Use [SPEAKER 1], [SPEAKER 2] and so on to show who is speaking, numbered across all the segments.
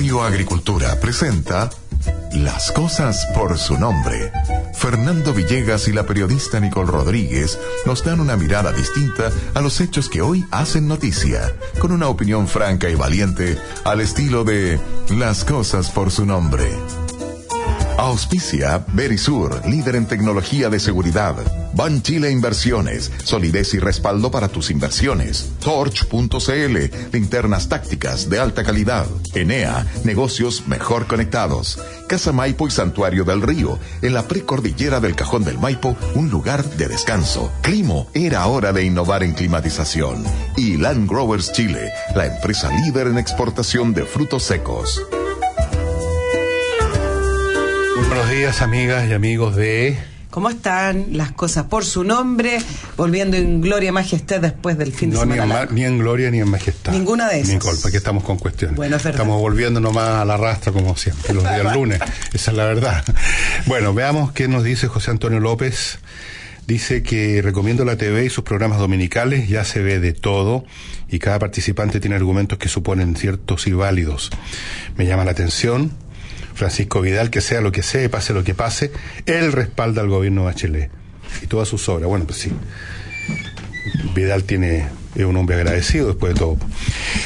[SPEAKER 1] Radio Agricultura presenta Las cosas por su nombre. Fernando Villegas y la periodista Nicole Rodríguez nos dan una mirada distinta a los hechos que hoy hacen noticia, con una opinión franca y valiente al estilo de Las cosas por su nombre. Auspicia Berisur, líder en tecnología de seguridad. Ban Chile Inversiones, solidez y respaldo para tus inversiones. Torch.cl, linternas tácticas de alta calidad. Enea, negocios mejor conectados. Casa Maipo y Santuario del Río, en la precordillera del Cajón del Maipo, un lugar de descanso. Climo, era hora de innovar en climatización. Y Land Growers Chile, la empresa líder en exportación de frutos secos.
[SPEAKER 2] Buenos días, amigas y amigos de.
[SPEAKER 3] ¿Cómo están las cosas por su nombre? Volviendo en gloria y majestad después del fin
[SPEAKER 2] no,
[SPEAKER 3] de
[SPEAKER 2] ni
[SPEAKER 3] semana.
[SPEAKER 2] en,
[SPEAKER 3] largo.
[SPEAKER 2] ma- ni en gloria ni en majestad.
[SPEAKER 3] Ninguna de esas.
[SPEAKER 2] Nicole, ¿para qué estamos con cuestiones?
[SPEAKER 3] Bueno, es verdad.
[SPEAKER 2] Estamos volviendo nomás a la rastra como siempre, los días lunes. Esa es la verdad. Bueno, veamos qué nos dice José Antonio López. Dice que recomiendo la TV y sus programas dominicales, ya se ve de todo y cada participante tiene argumentos que suponen ciertos y válidos. Me llama la atención. Francisco Vidal, que sea lo que sea, pase lo que pase, él respalda al gobierno de Bachelet y todas sus obras. Bueno, pues sí. Vidal tiene es un hombre agradecido después de todo.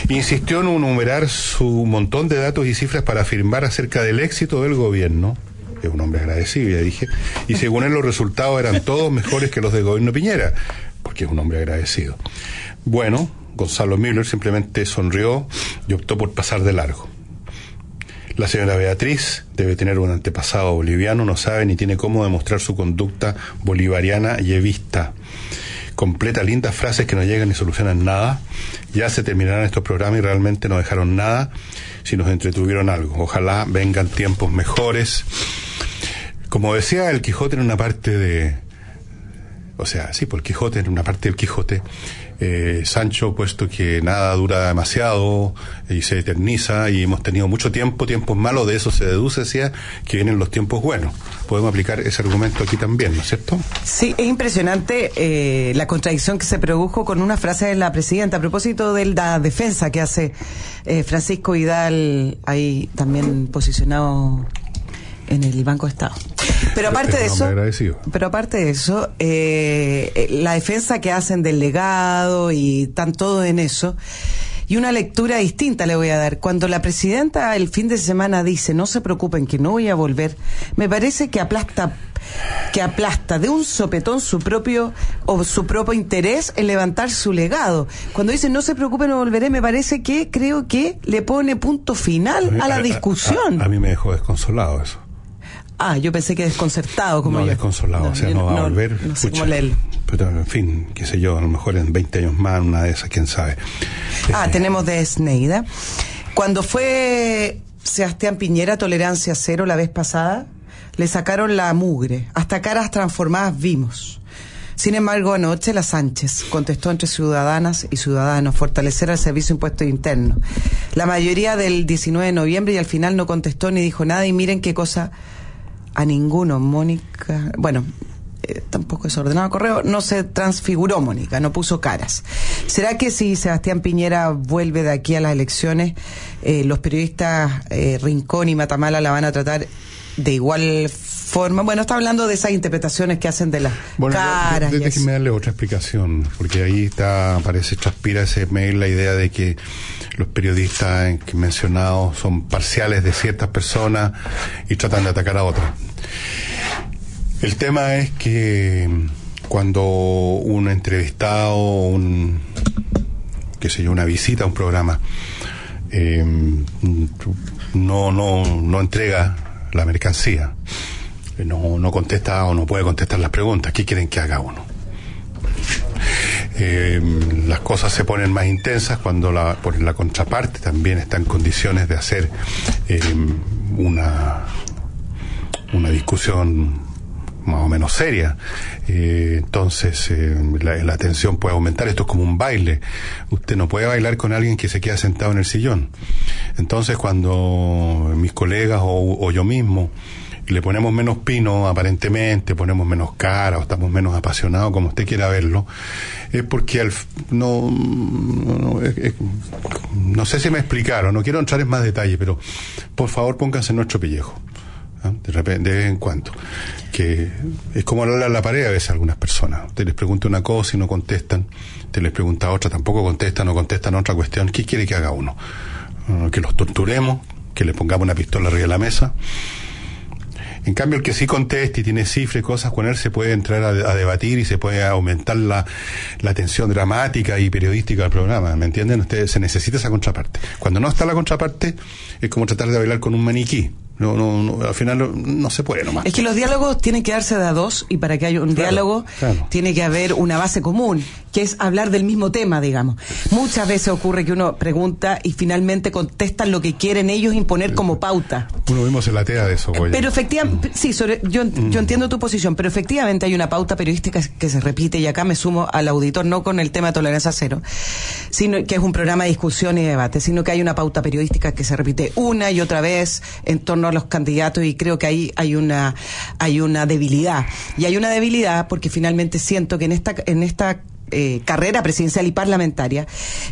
[SPEAKER 2] Insistió en enumerar su montón de datos y cifras para afirmar acerca del éxito del gobierno. Es un hombre agradecido, ya dije. Y según él los resultados eran todos mejores que los del gobierno Piñera, porque es un hombre agradecido. Bueno, Gonzalo Miller simplemente sonrió y optó por pasar de largo. La señora Beatriz debe tener un antepasado boliviano, no sabe ni tiene cómo demostrar su conducta bolivariana y evista. Completa lindas frases que no llegan ni solucionan nada. Ya se terminarán estos programas y realmente no dejaron nada si nos entretuvieron algo. Ojalá vengan tiempos mejores. Como decía el Quijote en una parte de... O sea, sí, por el Quijote, en una parte del Quijote, eh, Sancho, puesto que nada dura demasiado y se eterniza y hemos tenido mucho tiempo, tiempos malos, de eso se deduce, decía, que vienen los tiempos buenos. Podemos aplicar ese argumento aquí también, ¿no es cierto?
[SPEAKER 3] Sí, es impresionante eh, la contradicción que se produjo con una frase de la presidenta a propósito de la defensa que hace eh, Francisco Vidal, ahí también posicionado en el Banco de Estado. Pero aparte de eso,
[SPEAKER 2] agradecido.
[SPEAKER 3] pero aparte de eso, eh, eh, la defensa que hacen del legado y están todos en eso. Y una lectura distinta le voy a dar. Cuando la presidenta el fin de semana dice, no se preocupen que no voy a volver, me parece que aplasta que aplasta de un sopetón su propio o su propio interés en levantar su legado. Cuando dice no se preocupen no volveré, me parece que creo que le pone punto final a la discusión.
[SPEAKER 2] A, a mí me dejó desconsolado eso.
[SPEAKER 3] Ah, yo pensé que desconcertado como
[SPEAKER 2] no
[SPEAKER 3] yo.
[SPEAKER 2] desconsolado, o sea, no va a volver.
[SPEAKER 3] No sé cómo leerlo.
[SPEAKER 2] Pero, en fin, qué sé yo, a lo mejor en 20 años más, una de esas, quién sabe.
[SPEAKER 3] Ah,
[SPEAKER 2] Eh,
[SPEAKER 3] tenemos de Sneida. Cuando fue Sebastián Piñera, tolerancia cero la vez pasada, le sacaron la mugre. Hasta caras transformadas vimos. Sin embargo, anoche la Sánchez contestó entre ciudadanas y ciudadanos fortalecer el servicio de impuestos internos. La mayoría del 19 de noviembre y al final no contestó ni dijo nada y miren qué cosa a ninguno, Mónica. Bueno, eh, tampoco es ordenado correo, no se transfiguró Mónica, no puso caras. ¿Será que si Sebastián Piñera vuelve de aquí a las elecciones, eh, los periodistas eh, Rincón y Matamala la van a tratar de igual forma? Bueno, está hablando de esas interpretaciones que hacen de las
[SPEAKER 2] Bueno,
[SPEAKER 3] caras.
[SPEAKER 2] déjeme darle otra explicación, porque ahí está, parece, transpira ese mail la idea de que los periodistas que he mencionado son parciales de ciertas personas y tratan de atacar a otras. El tema es que cuando un entrevistado, un, qué sé yo, una visita a un programa, eh, no, no, no entrega la mercancía, no, no contesta o no puede contestar las preguntas, ¿qué quieren que haga uno? Eh, las cosas se ponen más intensas cuando la, por la contraparte también está en condiciones de hacer eh, una, una discusión más o menos seria. Eh, entonces, eh, la, la tensión puede aumentar. Esto es como un baile. Usted no puede bailar con alguien que se queda sentado en el sillón. Entonces, cuando mis colegas o, yo mismo le ponemos menos pino aparentemente, ponemos menos cara o estamos menos apasionados, como usted quiera verlo, es porque al, no, no, no, sé si me explicaron, no quiero entrar en más detalle, pero por favor pónganse en nuestro pellejo. ¿ah? De, repente, de vez en cuando. Que es como hablar a la pared a veces a algunas personas. Te les pregunta una cosa y no contestan, te les pregunta otra, tampoco contestan, no contestan otra cuestión. ¿Qué quiere que haga uno? Ah, que los torturemos, que le pongamos una pistola arriba de la mesa. En cambio, el que sí conteste y tiene cifras y cosas, con él se puede entrar a, debatir y se puede aumentar la, la tensión dramática y periodística del programa. ¿Me entienden? Ustedes, se necesita esa contraparte. Cuando no está la contraparte, es como tratar de bailar con un maniquí. No, no, no, al final no, se puede nomás.
[SPEAKER 3] Es que los diálogos tienen que darse de a dos y para que haya un diálogo tiene que haber una base común, que es hablar del mismo tema, digamos. Muchas veces ocurre que uno pregunta y finalmente contestan lo que quieren ellos imponer como pauta.
[SPEAKER 2] Uno mismo se latea de eso,
[SPEAKER 3] Pero efectivamente, mm. sí, yo, mm. yo entiendo tu posición, pero efectivamente hay una pauta periodística que se repite y acá me sumo al auditor, no con el tema de tolerancia cero, sino que es un programa de discusión y debate, sino que hay una pauta periodística que se repite una y otra vez en torno a los candidatos y creo que ahí hay una hay una debilidad. Y hay una debilidad porque finalmente siento que en esta en esta eh, carrera presidencial y parlamentaria,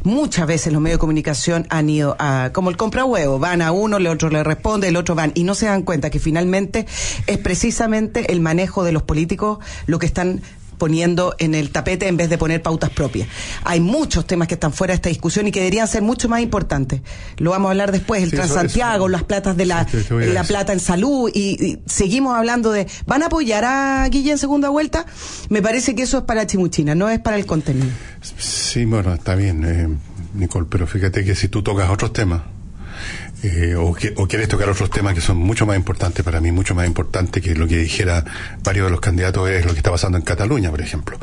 [SPEAKER 3] muchas veces los medios de comunicación han ido a, como el compra huevo, van a uno, el otro le responde, el otro van, y no se dan cuenta que finalmente es precisamente el manejo de los políticos lo que están poniendo en el tapete en vez de poner pautas propias. Hay muchos temas que están fuera de esta discusión y que deberían ser mucho más importantes. Lo vamos a hablar después, el Transantiago, las platas de la, la plata en salud y, seguimos hablando de, ¿van a apoyar a Guille en segunda vuelta? Me parece que eso es para Chimuchina, no es para el contenido.
[SPEAKER 2] Sí, bueno, está bien, eh, Nicole, pero fíjate que si tú tocas otros temas, eh, o, que, o, quieres tocar otros temas que son mucho más importantes para mí, mucho más importantes que lo que dijera varios de los candidatos es lo que está pasando en Cataluña, por ejemplo.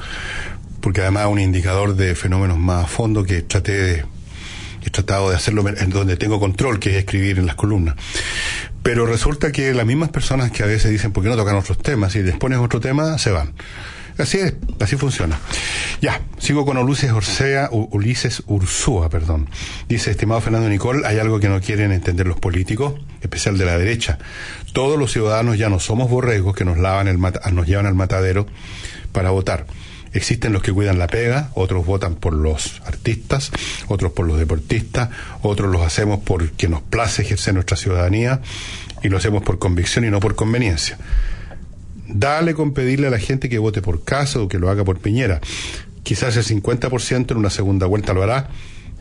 [SPEAKER 2] Porque además es un indicador de fenómenos más a fondo que traté de, he tratado de hacerlo en donde tengo control, que es escribir en las columnas. Pero resulta que las mismas personas que a veces dicen, ¿por qué no tocan otros temas? Y les pones otro tema, se van. Así es, así funciona. Ya, sigo con Ulises Orsea, Ulises Ursúa, perdón. Dice, estimado Fernando Nicol, hay algo que no quieren entender los políticos, especial de la derecha. Todos los ciudadanos ya no somos borregos que nos lavan el nos llevan al matadero para votar. Existen los que cuidan la pega, otros votan por los artistas, otros por los deportistas, otros los hacemos porque nos place ejercer nuestra ciudadanía y lo hacemos por convicción y no por conveniencia. Dale con pedirle a la gente que vote por Casa o que lo haga por Piñera. Quizás el 50% en una segunda vuelta lo hará,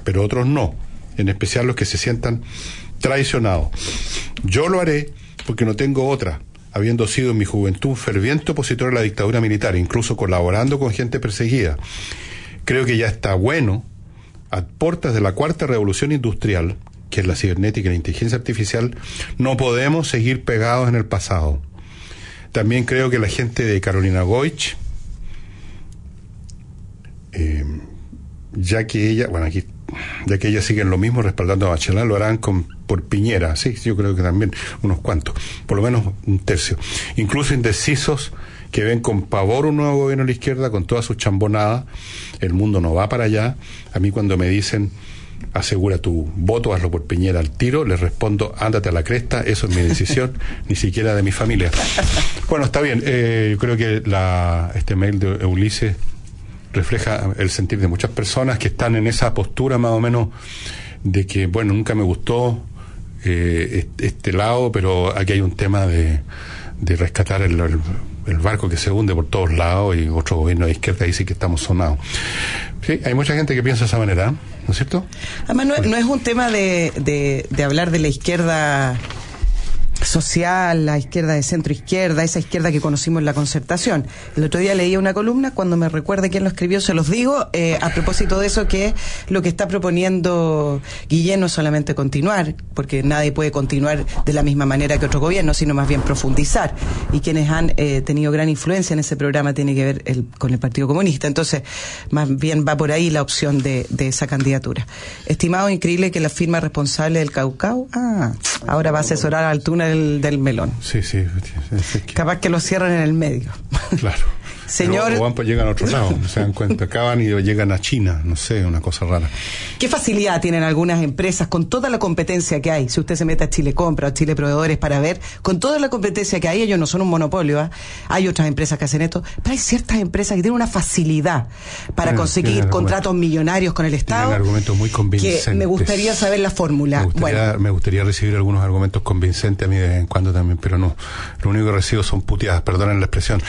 [SPEAKER 2] pero otros no, en especial los que se sientan traicionados. Yo lo haré porque no tengo otra, habiendo sido en mi juventud un ferviente opositor a la dictadura militar, incluso colaborando con gente perseguida. Creo que ya está bueno, a puertas de la cuarta revolución industrial, que es la cibernética y la inteligencia artificial, no podemos seguir pegados en el pasado. También creo que la gente de Carolina Goich, eh, ya que ella, bueno, aquí, ya que ella siguen lo mismo respaldando a Bachelet, lo harán con, por Piñera, sí, yo creo que también unos cuantos, por lo menos un tercio. Incluso indecisos que ven con pavor un nuevo gobierno de la izquierda con toda su chambonada, el mundo no va para allá. A mí cuando me dicen asegura tu voto, hazlo por Piñera al tiro, le respondo, ándate a la cresta, eso es mi decisión, ni siquiera de mi familia. Bueno, está bien, eh, yo creo que la, este mail de Ulises refleja el sentir de muchas personas que están en esa postura más o menos de que, bueno, nunca me gustó eh, este lado, pero aquí hay un tema de, de rescatar el, el, barco que se hunde por todos lados y otro gobierno de izquierda dice que estamos sonados. Sí, hay mucha gente que piensa de esa manera. ¿no es cierto?
[SPEAKER 3] Además, no, es un tema de, de, de hablar de la izquierda social, la izquierda de centro izquierda, esa izquierda que conocimos en la concertación. El otro día leí una columna, cuando me recuerde quién lo escribió, se los digo, eh, a propósito de eso, que lo que está proponiendo Guillén no solamente continuar, porque nadie puede continuar de la misma manera que otro gobierno, sino más bien profundizar. Y quienes han eh, tenido gran influencia en ese programa tiene que ver con el Partido Comunista. Entonces, más bien va por ahí la opción de, esa candidatura. Estimado, increíble que la firma responsable del Caucao, ah, ahora va a asesorar al túnel del, melón.
[SPEAKER 2] Sí, sí.
[SPEAKER 3] Capaz que lo cierran en el medio.
[SPEAKER 2] Claro.
[SPEAKER 3] Señor.
[SPEAKER 2] Van, pues llegan a otro lado, se dan cuenta. Acaban y llegan a China, no sé, una cosa rara.
[SPEAKER 3] ¿Qué facilidad tienen algunas empresas con toda la competencia que hay? Si usted se mete a Chile Compra o Chile Proveedores para ver, con toda la competencia que hay, ellos no son un monopolio, ¿ah? hay otras empresas que hacen esto, pero hay ciertas empresas que tienen una facilidad para conseguir contratos millonarios con el Estado.
[SPEAKER 2] argumentos muy convincentes.
[SPEAKER 3] Que me gustaría saber la fórmula.
[SPEAKER 2] Me gustaría,
[SPEAKER 3] bueno.
[SPEAKER 2] me gustaría recibir algunos argumentos convincentes a mí de vez en cuando también, pero no. Lo único que recibo son puteadas, perdonen la expresión.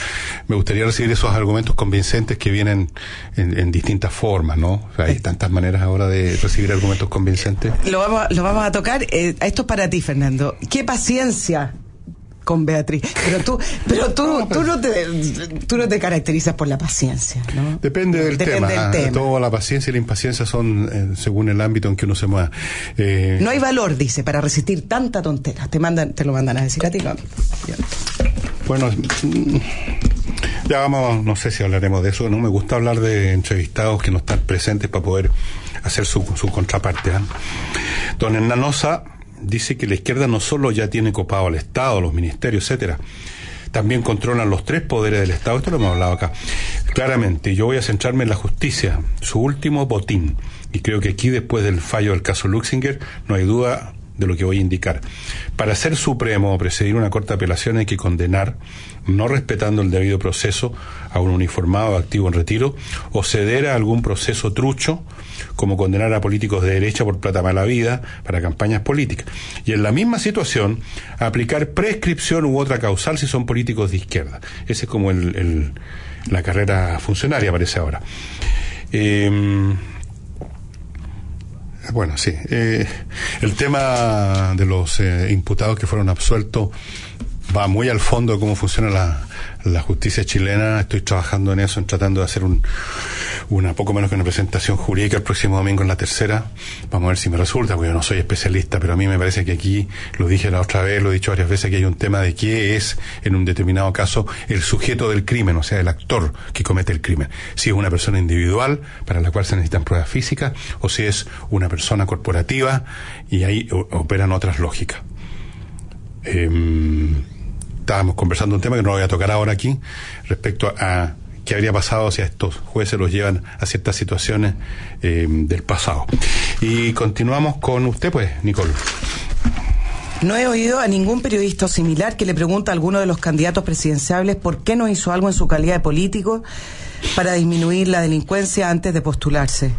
[SPEAKER 2] Me gustaría recibir esos argumentos convincentes que vienen en, distintas formas, ¿no? hay tantas maneras ahora de recibir argumentos convincentes.
[SPEAKER 3] Lo vamos, lo vamos a tocar. Eh, esto es para ti, Fernando. ¿Qué paciencia con Beatriz. Pero tú, pero tú, no, tú no te, tú no te caracterizas por la paciencia, ¿no?
[SPEAKER 2] Depende del tema. Del Todo la paciencia y la impaciencia son eh, según el ámbito en que uno se mueva.
[SPEAKER 3] Eh, no hay valor, dice, para resistir tanta tontera. Te mandan, te lo mandan a decir a ti, ¿no?
[SPEAKER 2] Bueno, ya vamos, no sé si hablaremos de eso. No me gusta hablar de entrevistados que no están presentes para poder hacer su, su contraparte. ¿eh? Don Hernanosa dice que la izquierda no solo ya tiene copado al Estado, los ministerios, etcétera, también controlan los tres poderes del Estado. Esto lo hemos hablado acá. Claramente, yo voy a centrarme en la justicia, su último botín. Y creo que aquí, después del fallo del caso Luxinger, no hay duda de lo que voy a indicar. Para ser supremo o presidir una corta apelación hay que condenar, no respetando el debido proceso, a un uniformado activo en retiro, o ceder a algún proceso trucho, como condenar a políticos de derecha por plata mala vida para campañas políticas. Y en la misma situación, aplicar prescripción u otra causal si son políticos de izquierda. Ese es como el, la carrera funcionaria, parece ahora. Eh, bueno, sí. Eh, el tema de los eh, imputados que fueron absueltos va muy al fondo de cómo funciona la, la justicia chilena. Estoy trabajando en eso, en tratando de hacer un, una poco menos que una presentación jurídica el próximo domingo en la tercera. Vamos a ver si me resulta, porque yo no soy especialista, pero a mí me parece que aquí, lo dije la otra vez, lo he dicho varias veces, que hay un tema de qué es, en un determinado caso, el sujeto del crimen, o sea, el actor que comete el crimen. Si es una persona individual, para la cual se necesitan pruebas físicas, o si es una persona corporativa, y ahí operan otras lógicas. Eh, estábamos conversando un tema que no voy a tocar ahora aquí, respecto a qué habría pasado si a estos jueces los llevan a ciertas situaciones eh, del pasado. Y continuamos con usted, pues, Nicole.
[SPEAKER 3] No he oído a ningún periodista similar que le pregunte a alguno de los candidatos presidenciables por qué no hizo algo en su calidad de político para disminuir la delincuencia antes de postularse.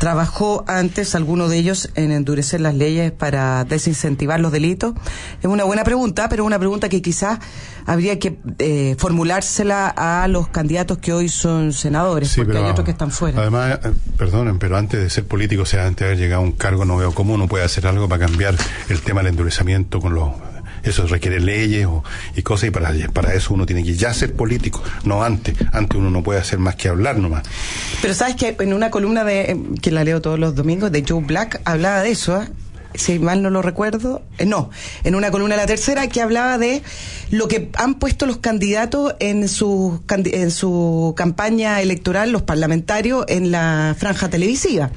[SPEAKER 3] ¿Trabajó antes alguno de ellos en endurecer las leyes para desincentivar los delitos? Es una buena pregunta, pero una pregunta que quizás habría que eh, formulársela a los candidatos que hoy son senadores, porque hay otros que están fuera.
[SPEAKER 2] Además, eh, perdonen, pero antes de ser político, o sea, antes de haber llegado a un cargo, no veo cómo uno puede hacer algo para cambiar el tema del endurecimiento con los eso requiere leyes y cosas y para, para eso uno tiene que ya ser político, no antes. Antes uno no puede hacer más que hablar nomás.
[SPEAKER 3] Pero sabes que en una columna de eh, que la leo todos los domingos de Joe Black hablaba de eso, ¿eh? Si mal no lo recuerdo, eh, no, en una columna de la tercera que hablaba de lo que han puesto los candidatos en su, en su campaña electoral, los parlamentarios, en la franja televisiva.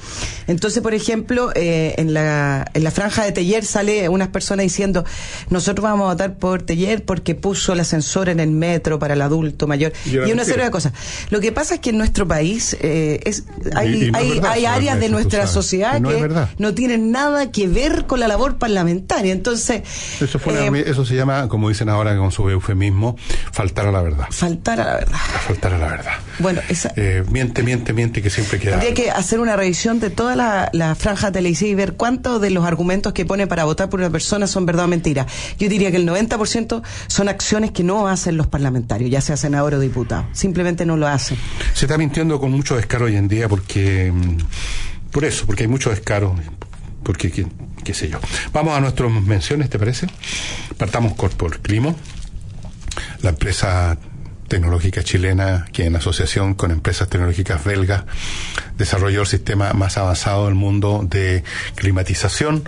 [SPEAKER 3] Entonces, por ejemplo, eh, en, la, en la franja de Teller sale unas personas diciendo, nosotros vamos a votar por Teller porque puso el ascensor en el metro para el adulto mayor y una serie de cosas. Lo que pasa es que en nuestro país eh, es, hay, hay, hay áreas de nuestra sociedad que no tienen nada que ver con la labor parlamentaria. Entonces.
[SPEAKER 2] Eso, eh, eso se llama, como dicen ahora con su eufemismo, faltar a la verdad.
[SPEAKER 3] Faltar a la verdad.
[SPEAKER 2] Faltar a la verdad.
[SPEAKER 3] Bueno, esa.
[SPEAKER 2] Eh, miente, miente, miente, que siempre queda.
[SPEAKER 3] Habría que hacer una revisión de toda la, franja televisiva y ver cuántos de los argumentos que pone para votar por una persona son verdad o mentira. Yo diría que el 90% son acciones que no hacen los parlamentarios, ya sea senador o diputado. Simplemente no lo hacen.
[SPEAKER 2] Se está mintiendo con mucho descaro hoy en día porque. Mm, por eso, porque hay mucho descaro. Porque qué sé yo. Vamos a nuestras menciones, ¿te parece? Partamos por Climo, la empresa tecnológica chilena que en asociación con empresas tecnológicas belgas desarrolló el sistema más avanzado del mundo de climatización.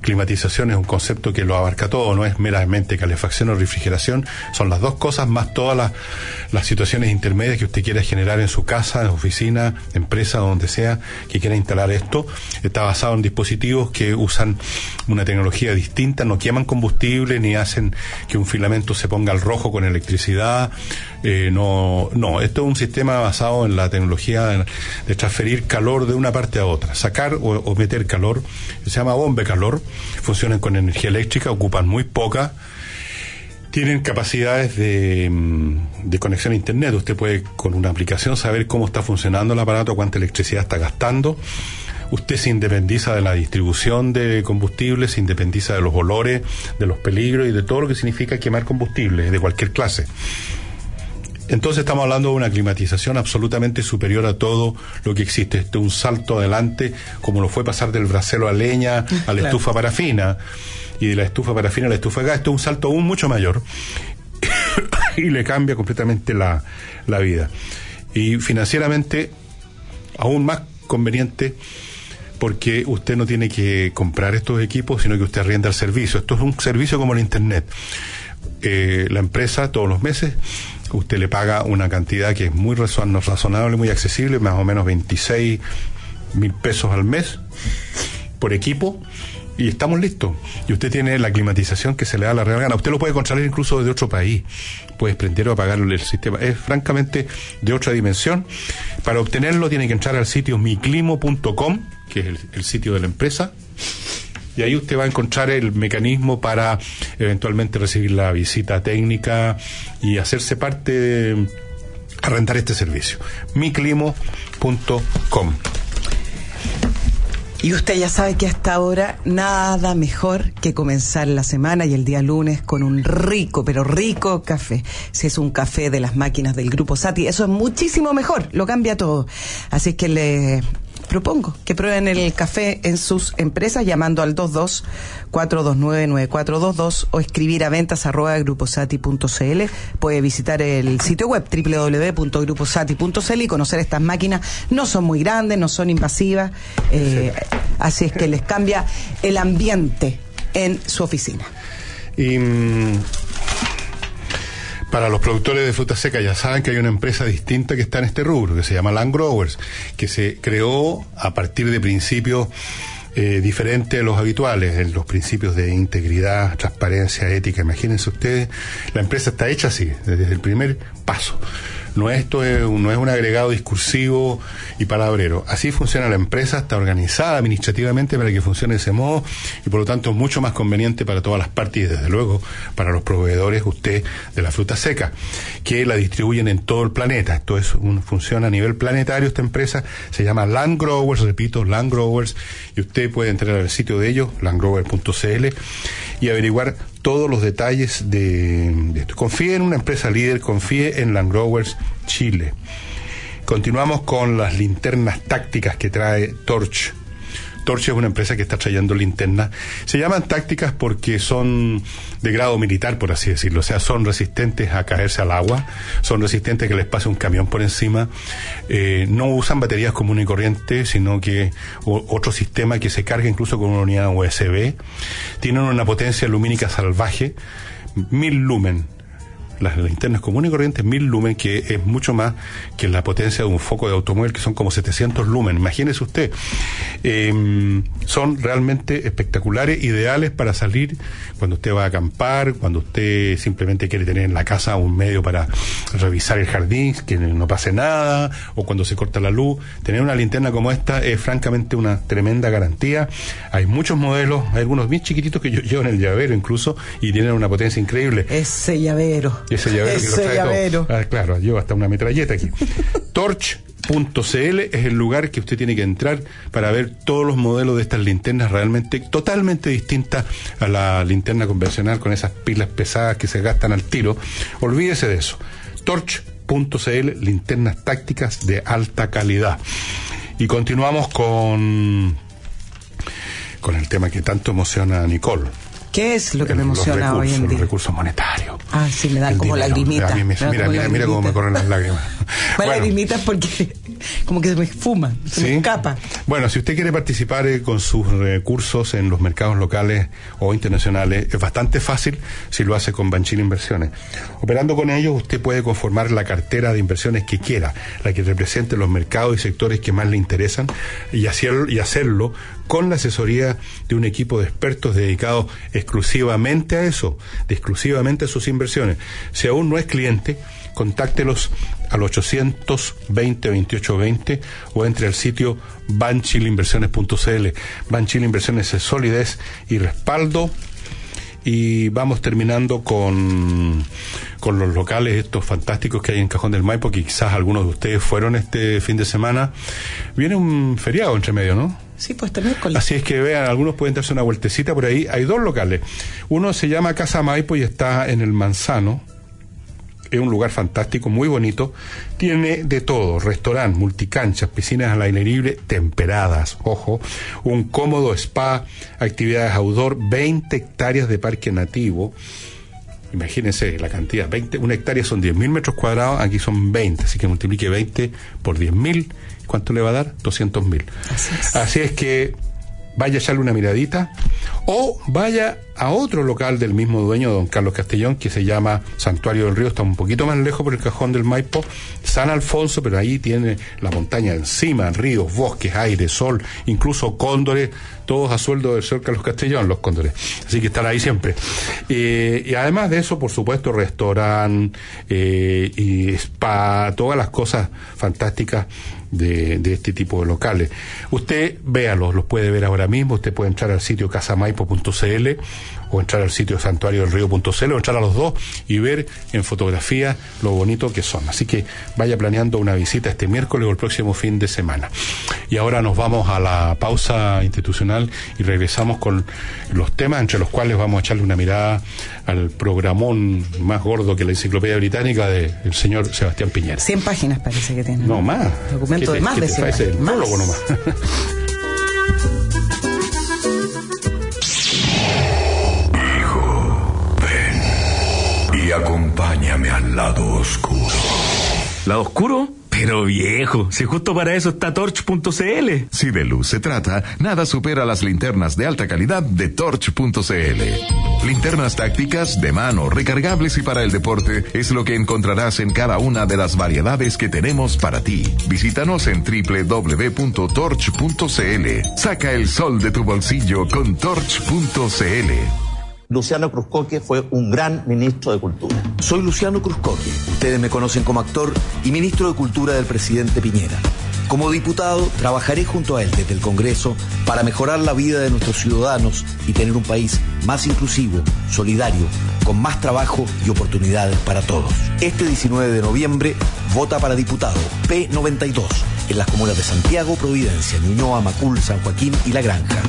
[SPEAKER 2] Climatización es un concepto que lo abarca todo, no es meramente calefacción o refrigeración, son las dos cosas más todas las, las situaciones intermedias que usted quiera generar en su casa, en oficina, empresa, donde sea que quiera instalar esto. Está basado en dispositivos que usan una tecnología distinta, no queman combustible ni hacen que un filamento se ponga al rojo con electricidad Eh, no, no, esto es un sistema basado en la tecnología de, transferir calor de una parte a otra, sacar o, meter calor, se llama bomba calor, funcionan con energía eléctrica, ocupan muy poca, tienen capacidades de, mm, de, conexión a Internet. Usted puede con una aplicación saber cómo está funcionando el aparato, cuánta electricidad está gastando. Usted se independiza de la distribución de combustible, se independiza de los olores, de los peligros y de todo lo que significa quemar combustible de cualquier clase. Entonces estamos hablando de una climatización absolutamente superior a todo lo que existe. Este es un salto adelante, como lo fue pasar del brasero a leña a la estufa parafina y de la estufa parafina a la estufa gas. Esto es un salto aún mucho mayor y le cambia completamente la, la vida. Y financieramente aún más conveniente porque usted no tiene que comprar estos equipos, sino que usted arrienda el servicio. Esto es un servicio como el Internet. Eh, la empresa todos los meses usted le paga una cantidad que es muy razonable, muy accesible, más o menos 26 mil pesos al mes por equipo y estamos listos. Y usted tiene la climatización que se le da a la real gana. Usted lo puede contratar incluso desde otro país. Puede prender o apagar el sistema. Es francamente de otra dimensión. Para obtenerlo tiene que entrar al sitio miclimo.com, que es el sitio de la empresa y ahí usted va a encontrar el mecanismo para eventualmente recibir la visita técnica y hacerse parte de arrendar este servicio. miclimo.com
[SPEAKER 4] y usted ya sabe que hasta ahora nada mejor que comenzar la semana y el día lunes con un rico, pero rico café. Si es un café de las máquinas del grupo Sati, eso es muchísimo mejor, lo cambia todo. Así que le propongo que prueben el café en sus empresas llamando al 22 429 9422 o escribir a ventas arroba gruposati.cl. Puede visitar el sitio web www.gruposati.cl y conocer estas máquinas. No son muy grandes, no son invasivas, eh, así es que les cambia el ambiente en su oficina.
[SPEAKER 2] Y mm, para los productores de fruta seca ya saben que hay una empresa distinta que está en este rubro, que se llama Land Growers, que se creó a partir de principios eh, diferentes a los habituales, los principios de integridad, transparencia, ética. Imagínense ustedes, la empresa está hecha así, desde el primer paso. No esto es, no es un agregado discursivo y palabrero. Así funciona la empresa, está organizada administrativamente para que funcione de ese modo y por lo tanto es mucho más conveniente para todas las partes y desde luego para los proveedores, usted, de la fruta seca, que la distribuyen en todo el planeta. Esto es un, funciona a nivel planetario esta empresa, se llama Land Growers, repito, Land Growers, y usted puede entrar al sitio de ellos, landgrower.cl, y averiguar todos los detalles de, esto. Confíe en una empresa líder, confíe en Land Growers Chile. Continuamos con las linternas tácticas que trae Torch. Torch es una empresa que está trayendo linternas. Se llaman tácticas porque son de grado militar, por así decirlo. O sea, son resistentes a caerse al agua, son resistentes a que les pase un camión por encima. Eh, no usan baterías comunes y corrientes, sino que otro sistema que se carga incluso con una unidad USB. Tienen una potencia lumínica salvaje, mil lumen las linternas comunes y corrientes, 1000 lumen, que es mucho más que la potencia de un foco de automóvil, que son como 700 lumen. Imagínese usted. Em, son realmente espectaculares, ideales para salir cuando usted va a acampar, cuando usted simplemente quiere tener en la casa un medio para revisar el jardín, que no pase nada, o cuando se corta la luz. Tener una linterna como esta es francamente una tremenda garantía. Hay muchos modelos, hay algunos bien chiquititos que yo llevo en el llavero incluso, y tienen una potencia increíble.
[SPEAKER 4] Ese llavero.
[SPEAKER 2] Ese llavero. Ah, claro, llevo hasta una metralleta aquí. Torch.cl es el lugar que usted tiene que entrar para ver todos los modelos de estas linternas realmente totalmente distintas a la linterna convencional con esas pilas pesadas que se gastan al tiro. Olvídese de eso. Torch.cl, linternas tácticas de alta calidad. Y continuamos con con el tema que tanto emociona a Nicole.
[SPEAKER 4] ¿Qué es lo que me emociona hoy en día?
[SPEAKER 2] Los recursos monetarios.
[SPEAKER 4] Ah, sí, me dan como lagrimitas.
[SPEAKER 2] mira, mira, mira, cómo me corren las lágrimas.
[SPEAKER 4] bueno, lagrimitas porque como que se me fuma, se me escapa.
[SPEAKER 2] Bueno, si usted quiere participar eh, con sus recursos en los mercados locales o internacionales, es bastante fácil si lo hace con Banchile Inversiones. Operando con ellos, usted puede conformar la cartera de inversiones que quiera, la que represente los mercados y sectores que más le interesan, y hacerlo, y hacerlo con la asesoría de un equipo de expertos dedicados exclusivamente a eso, de exclusivamente a sus inversiones. Si aún no es cliente, contáctelos al 820 2820 o entre al sitio banchileinversiones.cl. Banchile Inversiones es solidez y respaldo. Y vamos terminando con, con los locales estos fantásticos que hay en Cajón del Maipo, que quizás algunos de ustedes fueron este fin de semana. Viene un feriado entre medio, ¿no?
[SPEAKER 4] Sí, pues este miércoles.
[SPEAKER 2] Así es que vean, algunos pueden darse una vueltecita por ahí. Hay dos locales. Uno se llama Casa Maipo y está en el Manzano. Es un lugar fantástico, muy bonito. Tiene de todo, restaurante, multicanchas, piscinas al aire libre, temperadas, ojo, un cómodo spa, actividades outdoor, 20 hectáreas de parque nativo. Imagínense la cantidad, 20, una hectárea son 10.000 metros cuadrados, aquí son 20, así que multiplique 20 por 10.000, ¿cuánto le va a dar? 200.000.
[SPEAKER 4] Así es.
[SPEAKER 2] Así es que vaya a echarle una miradita o vaya a otro local del mismo dueño, don Carlos Castellón, que se llama Santuario del Río, está un poquito más lejos por el cajón del Maipo, San Alfonso, pero ahí tiene la montaña encima, ríos, bosques, aire, sol, incluso cóndores, todos a sueldo del señor Carlos Castellón, los cóndores. Así que están ahí siempre. Eh, y además de eso, por supuesto, restaurante eh, y spa, todas las cosas fantásticas de, de, este tipo de locales. Usted véalos, los puede ver ahora mismo, usted puede entrar al sitio casamaipo.cl o entrar al sitio santuario del río.cl o entrar a los dos y ver en fotografía lo bonito que son. Así que vaya planeando una visita este miércoles o el próximo fin de semana. Y ahora nos vamos a la pausa institucional y regresamos con los temas entre los cuales vamos a echarle una mirada al programón más gordo que la enciclopedia británica del señor Sebastián Piñera.
[SPEAKER 4] 100 páginas parece que tiene.
[SPEAKER 2] No, más.
[SPEAKER 4] Documento de más de 100
[SPEAKER 2] páginas. El prólogo nomás.
[SPEAKER 5] acompáñame al lado oscuro.
[SPEAKER 6] ¿Lado oscuro? Pero viejo, si justo para eso está torch.cl.
[SPEAKER 1] Si de luz se trata, nada supera las linternas de alta calidad de torch.cl. Linternas tácticas, de mano, recargables y para el deporte es lo que encontrarás en cada una de las variedades que tenemos para ti. Visítanos en www.torch.cl. Saca el sol de tu bolsillo con torch.cl.
[SPEAKER 7] Luciano Cruzcoque fue un gran ministro de Cultura.
[SPEAKER 8] Soy Luciano Cruzcoque. Ustedes me conocen como actor y ministro de Cultura del presidente Piñera. Como diputado, trabajaré junto a él desde el Congreso para mejorar la vida de nuestros ciudadanos y tener un país más inclusivo, solidario, con más trabajo y oportunidades para todos. Este 19 de noviembre, vota para diputado P92 en las comunas de Santiago, Providencia, Ñuñoa, Macul, San Joaquín y La Granja.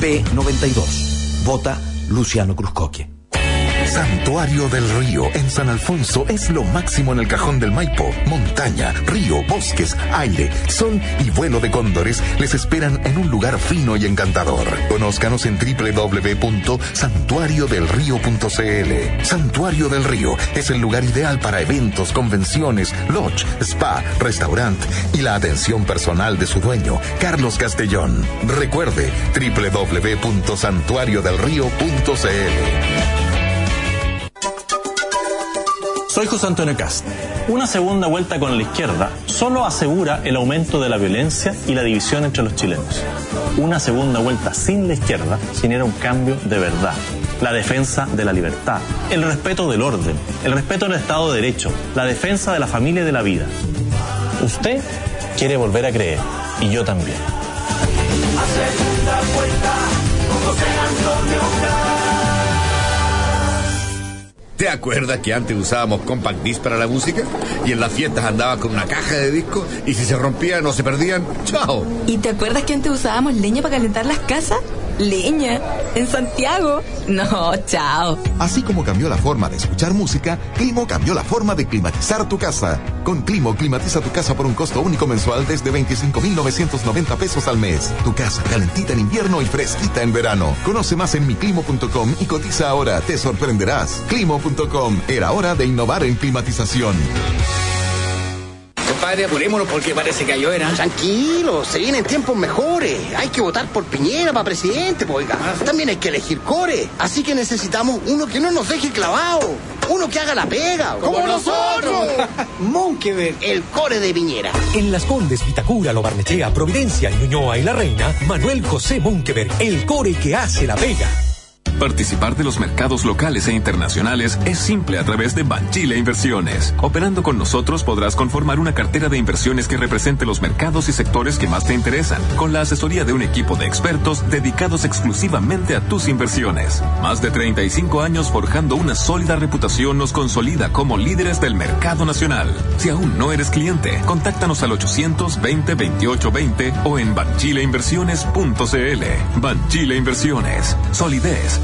[SPEAKER 8] P92. Vota Luciano Cruzcoque.
[SPEAKER 1] Santuario del Río en San Alfonso es lo máximo en el cajón del Maipo. Montaña, río, bosques, aire, sol y vuelo de cóndores les esperan en un lugar fino y encantador. Conózcanos en www.santuariodelrío.cl. Santuario del Río es el lugar ideal para eventos, convenciones, lodge, spa, restaurante y la atención personal de su dueño, Carlos Castellón. Recuerde www.santuariodelrío.cl.
[SPEAKER 9] Soy José Antonio Cast. Una segunda vuelta con la izquierda solo asegura el aumento de la violencia y la división entre los chilenos. Una segunda vuelta sin la izquierda genera un cambio de verdad. La defensa de la libertad, el respeto del orden, el respeto del Estado de Derecho, la defensa de la familia y de la vida. Usted quiere volver a creer y yo también.
[SPEAKER 10] ¿Te acuerdas que antes usábamos compact disc para la música? Y en las fiestas andaba con una caja de discos y si se rompían o se perdían, ¡chao!
[SPEAKER 11] ¿Y te acuerdas que antes usábamos leña para calentar las casas? ¿Leña? ¿En Santiago? No, chao.
[SPEAKER 1] Así como cambió la forma de escuchar música, Climo cambió la forma de climatizar tu casa. Con Climo, climatiza tu casa por un costo único mensual desde 25,990 pesos al mes. Tu casa calentita en invierno y fresquita en verano. Conoce más en miclimo.com y cotiza ahora. Te sorprenderás. Climo.com. Era hora de innovar en climatización.
[SPEAKER 12] Compadre, apurémonos porque parece que llover.
[SPEAKER 13] Tranquilo, se vienen tiempos mejores. Hay que votar por Piñera para presidente, pues, oiga. También hay que elegir core. Así que necesitamos uno que no nos deje clavado. Uno que haga la pega.
[SPEAKER 12] ¡Como, como nosotros!
[SPEAKER 13] Monkeberg, el core de Piñera.
[SPEAKER 14] En Las Condes, Vitacura, Lo Barnechea, Providencia, Ñuñoa y La Reina, Manuel José Monkeberg, el core que hace la pega.
[SPEAKER 15] Participar de los mercados locales e internacionales es simple a través de Banchile Inversiones. Operando con nosotros podrás conformar una cartera de inversiones que represente los mercados y sectores que más te interesan, con la asesoría de un equipo de expertos dedicados exclusivamente a tus inversiones. Más de 35 años forjando una sólida reputación nos consolida como líderes del mercado nacional. Si aún no eres cliente, contáctanos al 820 2820 o en banchileinversiones.cl. Banchile Inversiones, solidez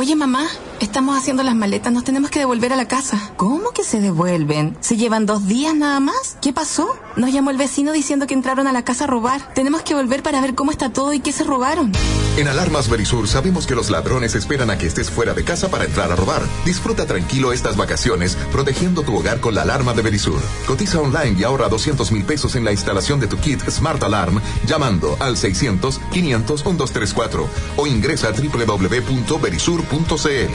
[SPEAKER 11] Oye, mamá, estamos haciendo las maletas, nos tenemos que devolver a la casa. ¿Cómo que se devuelven? ¿Se llevan dos días nada más? ¿Qué pasó? Nos llamó el vecino diciendo que entraron a la casa a robar. Tenemos que volver para ver cómo está todo y qué se robaron.
[SPEAKER 1] En Alarmas Berisur sabemos que los ladrones esperan a que estés fuera de casa para entrar a robar. Disfruta tranquilo estas vacaciones protegiendo tu hogar con la alarma de Berisur. Cotiza online y ahorra 200 mil pesos en la instalación de tu kit Smart Alarm llamando al 600 500 1234 o ingresa a www.berisur.cl.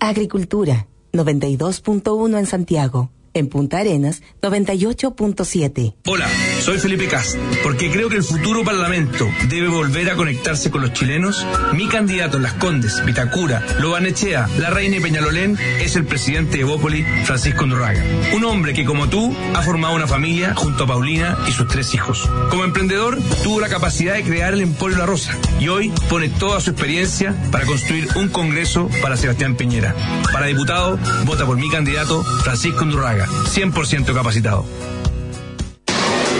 [SPEAKER 16] Agricultura 92.1 en Santiago. En Punta Arenas, 98.7.
[SPEAKER 17] Hola, soy Felipe Cast. Porque creo que el futuro Parlamento debe volver a conectarse con los chilenos. Mi candidato en Las Condes, Vitacura, Lobanechea, La Reina y Peñalolén es el presidente de Bópoli, Francisco Ndurraga. Un hombre que, como tú, ha formado una familia junto a Paulina y sus tres hijos. Como emprendedor, tuvo la capacidad de crear el Emporio La Rosa y hoy pone toda su experiencia para construir un congreso para Sebastián Piñera. Para diputado, vota por mi candidato, Francisco Ndurraga. 100% capacitado.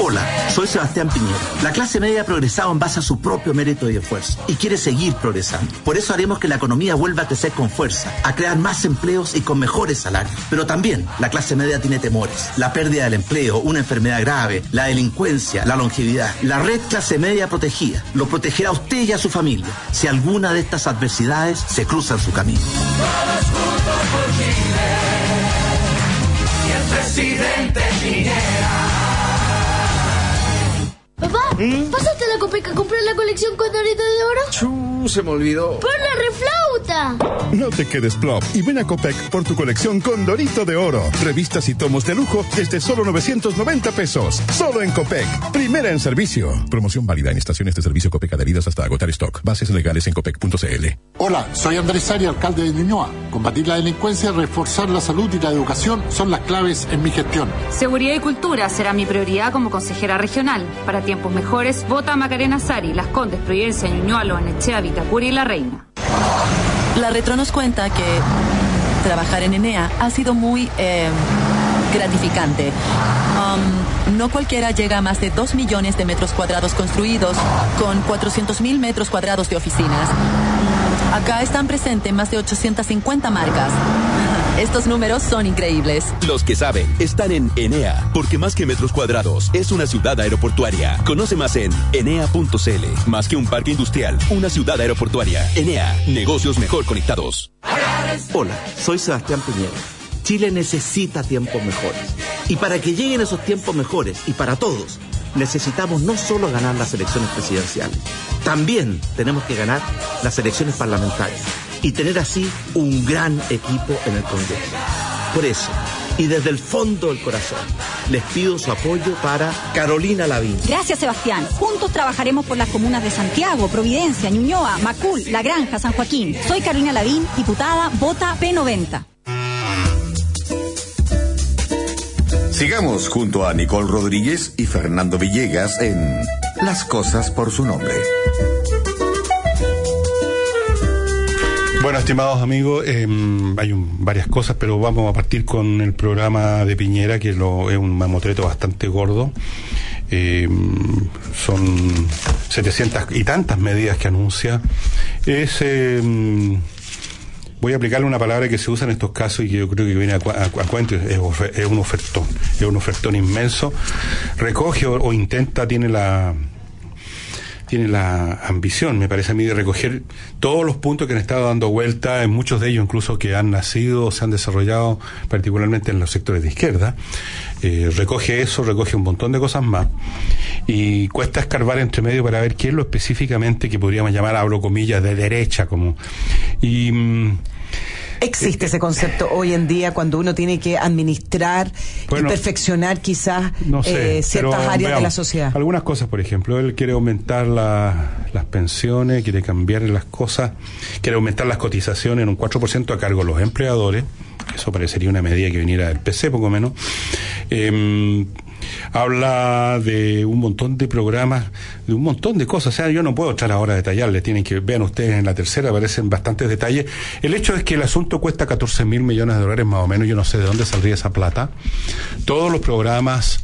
[SPEAKER 7] Hola, soy Sebastián Piñera. La clase media ha progresado en base a su propio mérito y esfuerzo y quiere seguir progresando. Por eso haremos que la economía vuelva a crecer con fuerza, a crear más empleos y con mejores salarios. Pero también la clase media tiene temores. La pérdida del empleo, una enfermedad grave, la delincuencia, la longevidad. La red clase media protegida lo protegerá a usted y a su familia si alguna de estas adversidades se cruza en su camino.
[SPEAKER 18] Papá, ¿pásate a la Copeca a comprar la colección Condorito de Oro?
[SPEAKER 10] Chu, se me olvidó.
[SPEAKER 18] ¡Por la
[SPEAKER 19] No te quedes plop y ven a Copec por tu colección Condorito de Oro. Revistas y tomos de lujo desde solo 990 pesos. Solo en Copec. Primera en servicio. Promoción válida en estaciones de servicio Copec adheridas hasta agotar stock. Bases legales en copec.cl.
[SPEAKER 20] Hola, soy Andrés Ari, alcalde de Ñuñoa. Combatir la delincuencia, reforzar la salud y la educación son las claves en mi gestión.
[SPEAKER 21] Seguridad y cultura será mi prioridad como consejera regional. Para tiempos mejores, vota a Macarena Sari, Las Condes, Providencia, Ñuñoa, Loanechea, Vitacura y La Reina.
[SPEAKER 16] La retro nos cuenta que trabajar en Enea ha sido muy eh, gratificante. Um, no cualquiera llega a más de 2 millones de metros cuadrados construidos con 400 mil metros cuadrados de oficinas. Acá están presentes más de 850 marcas. Estos números son increíbles.
[SPEAKER 22] Los que saben están en Enea, porque más que metros cuadrados, es una ciudad aeroportuaria. Conoce más en enea.cl. Más que un parque industrial, una ciudad aeroportuaria. Enea, negocios mejor conectados.
[SPEAKER 7] Hola, soy Sebastián Piñera. Chile necesita tiempos mejores. Y para que lleguen esos tiempos mejores, y para todos, necesitamos no solo ganar las elecciones presidenciales, también tenemos que ganar las elecciones parlamentarias y tener así un gran equipo en el Congreso. Por eso, y desde el fondo del corazón, les pido su apoyo para Carolina Lavín.
[SPEAKER 23] Gracias, Sebastián. Juntos trabajaremos por las comunas de Santiago, Providencia, Ñuñoa, Macul, La Granja, San Joaquín. Soy Carolina Lavín, diputada, vota P90.
[SPEAKER 10] Sigamos junto a Nicole Rodríguez y Fernando Villegas en Las cosas por su nombre.
[SPEAKER 2] Bueno, estimados amigos, eh, hay un- varias cosas, pero vamos a partir con el programa de Piñera, que lo- es un mamotreto bastante gordo. Eh, son 700 y tantas medidas que anuncia. Es, eh, voy a aplicarle una palabra que se usa en estos casos y que yo creo que viene a, a- a cuento, es, es un ofertón, es un ofertón inmenso. Recoge o, o intenta, tiene la tiene la ambición, me parece a mí, de recoger todos los puntos que han estado dando vuelta, en muchos de ellos incluso que han nacido o se han desarrollado particularmente en los sectores de izquierda. Eh, recoge eso, recoge un montón de cosas más y cuesta escarbar entre medio para ver qué es lo específicamente que podríamos llamar, hablo comillas, de derecha, como... Y... mm,
[SPEAKER 3] Existe ese concepto hoy en día cuando uno tiene que administrar
[SPEAKER 2] Bueno,
[SPEAKER 3] y perfeccionar quizás
[SPEAKER 2] no sé,
[SPEAKER 3] eh, ciertas
[SPEAKER 2] pero
[SPEAKER 3] áreas de la sociedad.
[SPEAKER 2] Algunas cosas, por ejemplo, él quiere aumentar la- las pensiones, quiere cambiar las cosas, quiere aumentar las cotizaciones en un 4% a cargo de los empleadores. Eso parecería una medida que viniera del PC, poco menos. Em, habla de un montón de programas, de un montón de cosas. O sea, yo no puedo entrar ahora a detallarles, tienen que, vean ustedes en la tercera, aparecen bastantes detalles. El hecho es que el asunto cuesta 14 mil millones de dólares más o menos, yo no sé de dónde saldría esa plata. Todos los programas,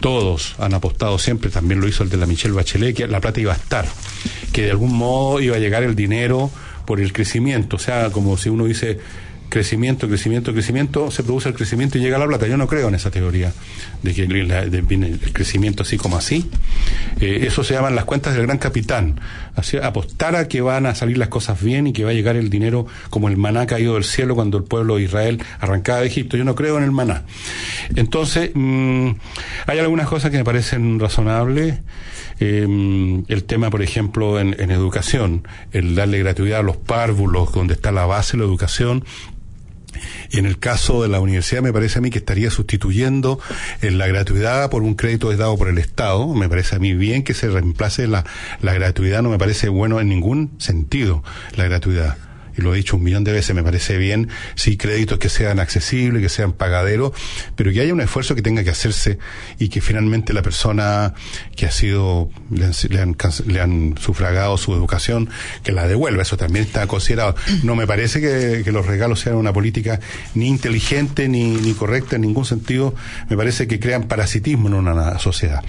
[SPEAKER 2] todos han apostado siempre, también lo hizo el de la Michelle Bachelet, que la plata iba a estar, que de algún modo iba a llegar el dinero por el crecimiento, o sea, como si uno dice crecimiento, crecimiento, crecimiento, se produce el crecimiento y llega la plata. Yo no creo en esa teoría de que viene el crecimiento así como así. Eh, eso se llaman las cuentas del gran capitán. Apostar a que van a salir las cosas bien y que va a llegar el dinero como el maná caído del cielo cuando el pueblo de Israel arrancaba de Egipto. Yo no creo en el maná. Entonces, mm, hay algunas cosas que me parecen razonables. Eh, el tema, por ejemplo, en, en educación, el darle gratuidad a los párvulos, donde está la base de la educación, en el caso de la universidad me parece a mí que estaría sustituyendo eh, la gratuidad por un crédito dado por el Estado. Me parece a mí bien que se reemplace la, la gratuidad, no me parece bueno en ningún sentido la gratuidad. Y lo he dicho un millón de veces, me parece bien, sí, créditos que sean accesibles, que sean pagaderos, pero que haya un esfuerzo que tenga que hacerse y que finalmente la persona que ha sido, le han, le han le han sufragado su educación, que la devuelva. Eso también está considerado. No me parece que, que los regalos sean una política ni inteligente ni, ni correcta en ningún sentido. Me parece que crean parasitismo en una sociedad.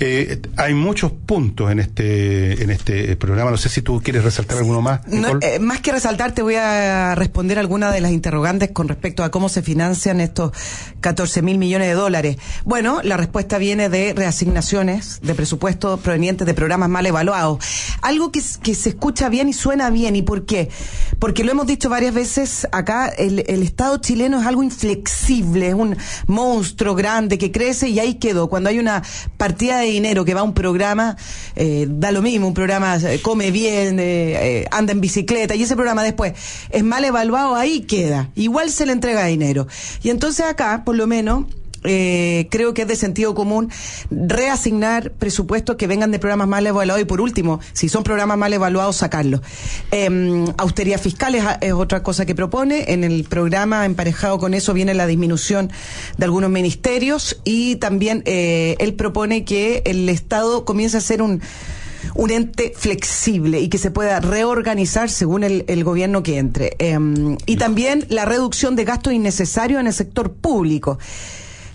[SPEAKER 2] Eh, hay muchos puntos en este, en este programa. No sé si tú quieres resaltar alguno más.
[SPEAKER 3] No, eh, más que resaltar, te voy a responder algunas de las interrogantes con respecto a cómo se financian estos 14 mil millones de dólares. Bueno, la respuesta viene de reasignaciones de presupuesto provenientes de programas mal evaluados. Algo que se escucha bien y suena bien. ¿Y por qué? Porque lo hemos dicho varias veces acá, el, el Estado chileno es algo inflexible, es un monstruo grande que crece y ahí quedó. Cuando hay una partida de dinero que va a un programa, eh, da lo mismo, un programa eh, come bien, eh, eh, anda en bicicleta, y ese programa después es mal evaluado, ahí queda. Igual se le entrega dinero. Y entonces acá, por lo menos, eh, creo que es de sentido común reasignar presupuestos que vengan de programas mal evaluados y por último, si son programas mal evaluados, sacarlos. Eh, austeridad fiscal es, otra cosa que propone. En el programa emparejado con eso viene la disminución de algunos ministerios y también eh, él propone que el Estado comience a ser un un ente flexible y que se pueda reorganizar según el, el gobierno que entre. Eh, y también la reducción de gastos innecesarios en el sector público.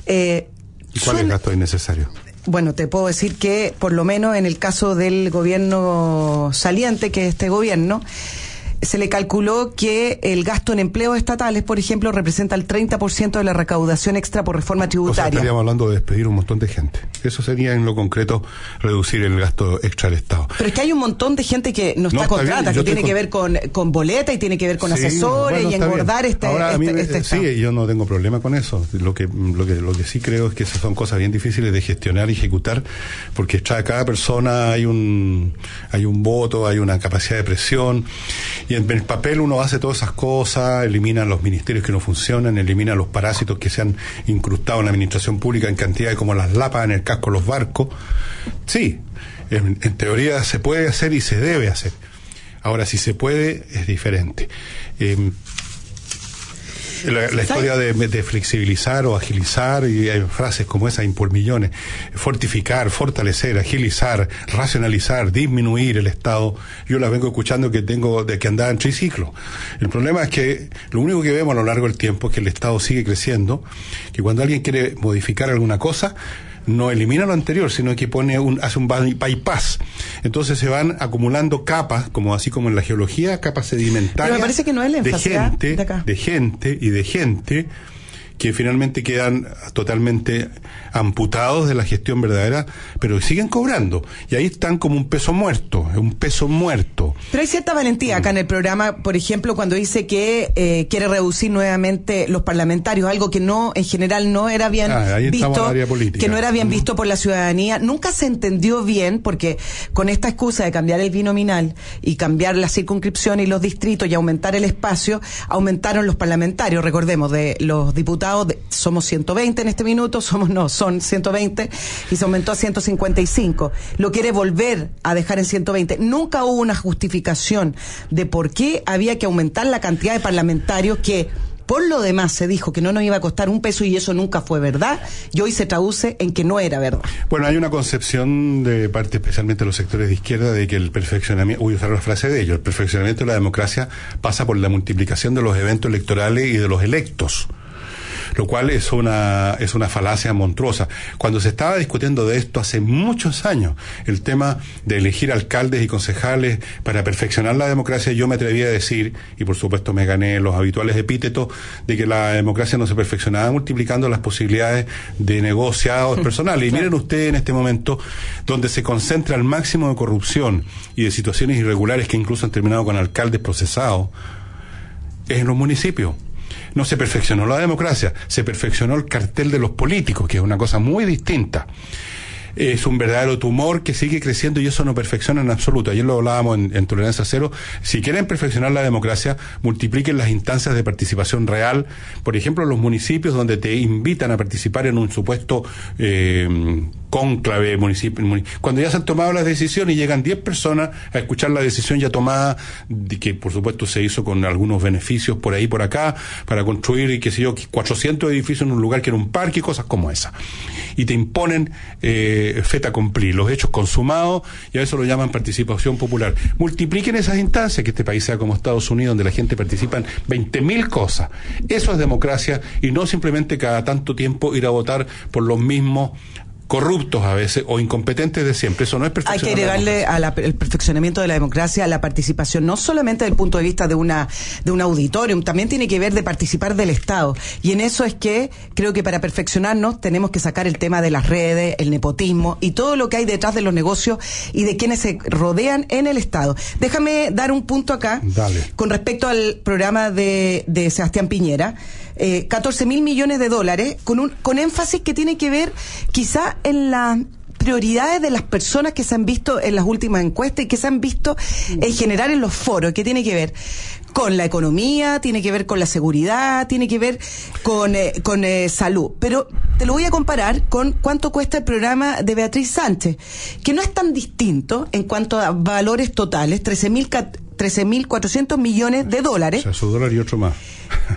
[SPEAKER 3] Eh,
[SPEAKER 2] ¿Y cuál es el gasto innecesario?
[SPEAKER 3] bueno, te puedo decir que, por lo menos en el caso del gobierno saliente, que es este gobierno, se le calculó que el gasto en empleos estatales, por ejemplo, representa el 30% de la recaudación extra por reforma
[SPEAKER 2] O sea,
[SPEAKER 3] tributaria.
[SPEAKER 2] estaríamos hablando de despedir un montón de gente. Eso sería en lo concreto reducir el gasto extra del Estado.
[SPEAKER 3] Pero es que hay un montón de gente que no está
[SPEAKER 2] está
[SPEAKER 3] contrata, que tiene que ver con, con boleta y tiene que ver con
[SPEAKER 2] Sí,
[SPEAKER 3] asesores
[SPEAKER 2] bueno,
[SPEAKER 3] y engordar
[SPEAKER 2] bien.
[SPEAKER 3] este,
[SPEAKER 2] Ahora, a mí
[SPEAKER 3] este,
[SPEAKER 2] me-
[SPEAKER 3] este.
[SPEAKER 2] Sí, yo no tengo problema con eso. Lo que, lo que lo que sí creo es que esas son cosas bien difíciles de gestionar y ejecutar, porque cada persona hay un hay un voto, hay una capacidad de presión y en el papel uno hace todas esas cosas, elimina los ministerios que no funcionan, elimina los parásitos que se han incrustado en la administración pública en cantidades como las lapas en el casco de los barcos. Sí, en, teoría se puede hacer y se debe hacer. Ahora, si se puede, es diferente. Eh, La, la historia de, de flexibilizar o agilizar, y hay frases como esa por millones, fortificar, fortalecer, agilizar, racionalizar, disminuir el Estado, yo las vengo escuchando que tengo de que andaba en triciclo. El problema es que lo único que vemos a lo largo del tiempo es que el Estado sigue creciendo, que cuando alguien quiere modificar alguna cosa, no elimina lo anterior, sino que pone un, hace un by- bypass. Entonces se van acumulando capas, como así como en la geología, capas sedimentarias.
[SPEAKER 3] Pero me parece que no es la
[SPEAKER 2] de gente,
[SPEAKER 3] de acá.
[SPEAKER 2] de gente y de gente que finalmente quedan totalmente amputados de la gestión verdadera, pero siguen cobrando. Y ahí están como un peso muerto, un peso muerto.
[SPEAKER 3] Pero hay cierta valentía acá en el programa, por ejemplo, cuando dice que eh, quiere reducir nuevamente los parlamentarios, algo que no, en general, no era bien
[SPEAKER 2] Ah,
[SPEAKER 3] visto,
[SPEAKER 2] el área política.
[SPEAKER 3] que no era bien visto por la ciudadanía. Nunca se entendió bien, porque con esta excusa de cambiar el binominal y cambiar la circunscripción y los distritos y aumentar el espacio, aumentaron los parlamentarios. Recordemos, de los diputados, somos 120 en este minuto, somos no, son 120 y se aumentó a 155. Lo quiere volver a dejar en 120. Nunca hubo una justificación de por qué había que aumentar la cantidad de parlamentarios que por lo demás se dijo que no nos iba a costar un peso y eso nunca fue verdad y hoy se traduce en que no era verdad.
[SPEAKER 2] Bueno, hay una concepción de parte especialmente de los sectores de izquierda de que el perfeccionamiento, voy a usar la frase de ellos, el perfeccionamiento de la democracia pasa por la multiplicación de los eventos electorales y de los electos lo cual es una es una falacia monstruosa. Cuando se estaba discutiendo de esto hace muchos años, el tema de elegir alcaldes y concejales para perfeccionar la democracia, yo me atreví a decir, y por supuesto me gané los habituales epítetos, de que la democracia no se perfeccionaba multiplicando las posibilidades de negociados personales. Y miren ustedes en este momento, donde se concentra el máximo de corrupción y de situaciones irregulares que incluso han terminado con alcaldes procesados, es en los municipios. No se perfeccionó la democracia, se perfeccionó el cartel de los políticos, que es una cosa muy distinta. Es un verdadero tumor que sigue creciendo y eso no perfecciona en absoluto. Ayer lo hablábamos en, Tolerancia Cero. Si quieren perfeccionar la democracia, multipliquen las instancias de participación real. Por ejemplo, los municipios donde te invitan a participar en un supuesto eh, cónclave municipio. muni- Cuando ya se han tomado las decisiones y llegan 10 personas a escuchar la decisión ya tomada, que por supuesto se hizo con algunos beneficios por ahí por acá, para construir, qué sé yo, 400 edificios en un lugar que era un parque y cosas como esa. Y te imponen eh, feta cumplir, los hechos consumados, y a eso lo llaman participación popular. Multipliquen esas instancias, que este país sea como Estados Unidos, donde la gente participa en 20.000 cosas. Eso es democracia y no simplemente cada tanto tiempo ir a votar por los mismos corruptos a veces o incompetentes de siempre. Eso no es
[SPEAKER 3] Hay que agregarle al perfeccionamiento de la democracia a la participación, no solamente desde el punto de vista de una de un auditorium, también tiene que ver de participar del Estado. Y en eso es que creo que para perfeccionarnos tenemos que sacar el tema de las redes, el nepotismo y todo lo que hay detrás de los negocios y de quienes se rodean en el Estado. Déjame dar un punto acá
[SPEAKER 2] Dale.
[SPEAKER 3] con respecto al programa de, de Sebastián Piñera. Eh, 14 mil millones de dólares, con, un, con énfasis que tiene que ver quizá en las prioridades de las personas que se han visto en las últimas encuestas y que se han visto en general en los foros, que tiene que ver con la economía, tiene que ver con la seguridad, tiene que ver con, eh, con eh, salud. Pero te lo voy a comparar con cuánto cuesta el programa de Beatriz Sánchez, que no es tan distinto en cuanto a valores totales, 13.000 13.400 millones de dólares.
[SPEAKER 2] O sea, su dólar y otro más.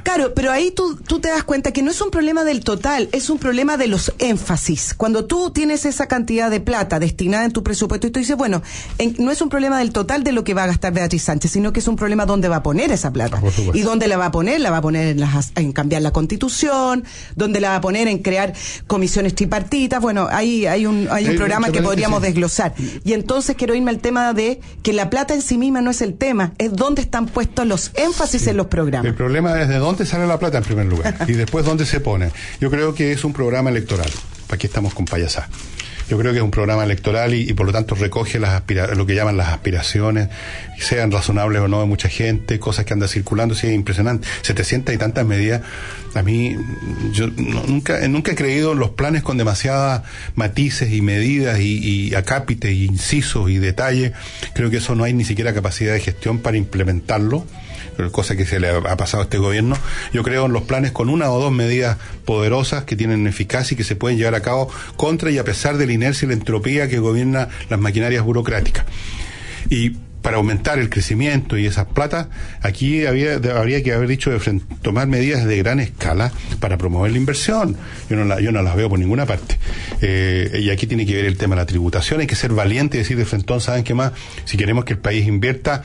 [SPEAKER 3] Claro, pero ahí tú, tú te das cuenta que no es un problema del total, es un problema de los énfasis. Cuando tú tienes esa cantidad de plata destinada en tu presupuesto y tú dices, bueno, en- no es un problema del total de lo que va a gastar Beatriz Sánchez, sino que es un problema dónde va a poner esa plata. y dónde la va a poner, la va a poner en, las- en cambiar la constitución, dónde la va a poner en crear comisiones tripartitas. Bueno, hay, hay un, hay un
[SPEAKER 2] Eh,
[SPEAKER 3] programa que podríamos
[SPEAKER 2] sí.
[SPEAKER 3] desglosar. Y entonces quiero irme al tema de que la plata en sí misma no es el tema, es dónde están puestos los énfasis en los programas.
[SPEAKER 2] El problema es de dónde sale la plata en primer lugar y después dónde se pone. Yo creo que es un programa electoral. ¿Para qué estamos con payasá? Yo creo que es un programa electoral y, por lo tanto recoge las lo que llaman las aspiraciones, sean razonables o no de mucha gente, cosas que andan circulando, sí, es impresionante. 700 y tantas medidas. A mí, yo nunca, nunca he creído los planes con demasiadas matices y medidas y, y acápites y incisos y detalles. Creo que eso no hay ni siquiera capacidad de gestión para implementarlo cosa que se le ha pasado a este gobierno. Yo creo en los planes con una o dos medidas poderosas que tienen eficacia y que se pueden llevar a cabo contra y a pesar de la inercia y la entropía que gobierna las maquinarias burocráticas. Y para aumentar el crecimiento y esas plata, aquí había, habría que haber dicho de frente- tomar medidas de gran escala para promover la inversión. Yo no, la- yo no las veo por ninguna parte. Eh, y aquí tiene que ver el tema de la tributación. Hay que ser valiente y decir de frente, ¿saben qué más? Si queremos que el país invierta,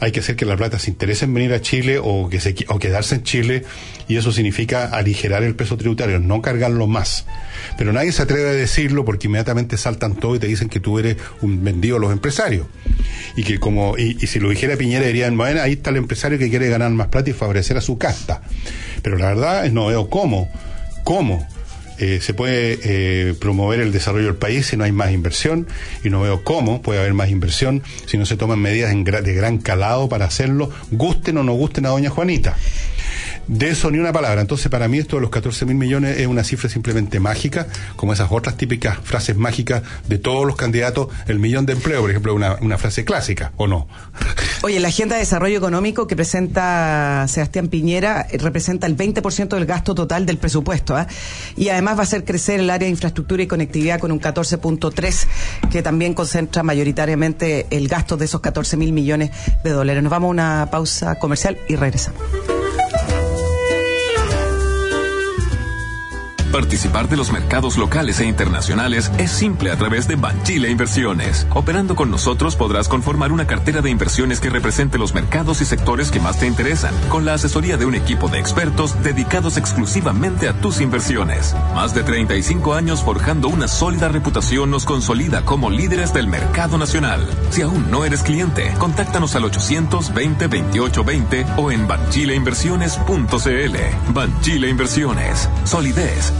[SPEAKER 2] hay que hacer que la plata se interese en venir a Chile o, que se, o quedarse en Chile. Y eso significa aligerar el peso tributario, no cargarlo más. Pero nadie se atreve a decirlo porque inmediatamente saltan todo y te dicen que tú eres un vendido a los empresarios. Y que como, y, y si lo dijera Piñera dirían, bueno, ahí está el empresario que quiere ganar más plata y favorecer a su casta. Pero la verdad es no veo cómo, cómo eh, se puede eh, promover el desarrollo del país si no hay más inversión y no veo cómo puede haber más inversión si no se toman medidas en gra- de gran calado para hacerlo, gusten o no gusten a doña Juanita. De eso ni una palabra. Entonces, para mí esto de los 14 mil millones es una cifra simplemente mágica, como esas otras típicas frases mágicas de todos los candidatos, el millón de empleo, por ejemplo, una, una frase clásica, ¿o no?
[SPEAKER 24] Oye, la agenda de desarrollo económico que presenta Sebastián Piñera eh, representa el 20% del gasto total del presupuesto. ¿ah? Y además va a hacer crecer el área de infraestructura y conectividad con un 14.3, que también concentra mayoritariamente el gasto de esos 14 mil millones de dólares. Nos vamos a una pausa comercial y regresamos.
[SPEAKER 15] Participar de los mercados locales e internacionales es simple a través de Banchile Inversiones. Operando con nosotros podrás conformar una cartera de inversiones que represente los mercados y sectores que más te interesan, con la asesoría de un equipo de expertos dedicados exclusivamente a tus inversiones. Más de 35 años forjando una sólida reputación nos consolida como líderes del mercado nacional. Si aún no eres cliente, contáctanos al 820 2820 o en banchileinversiones.cl. Banchile Inversiones. Solidez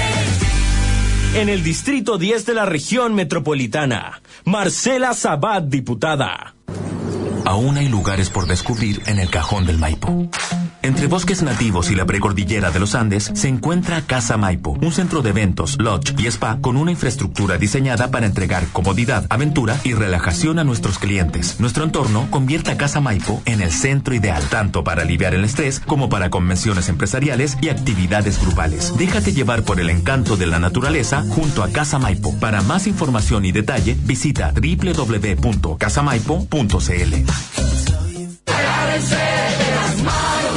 [SPEAKER 25] En el Distrito 10 de la región metropolitana, Marcela Sabat, diputada.
[SPEAKER 26] Aún hay lugares por descubrir en el cajón del Maipo. Entre bosques nativos y la precordillera de los Andes se encuentra Casa Maipo, un centro de eventos, lodge y spa con una infraestructura diseñada para entregar comodidad, aventura y relajación a nuestros clientes. Nuestro entorno convierte a Casa Maipo en el centro ideal, tanto para aliviar el estrés como para convenciones empresariales y actividades grupales. Déjate llevar por el encanto de la naturaleza junto a Casa Maipo. Para más información y detalle, visita www.casamaipo.cl.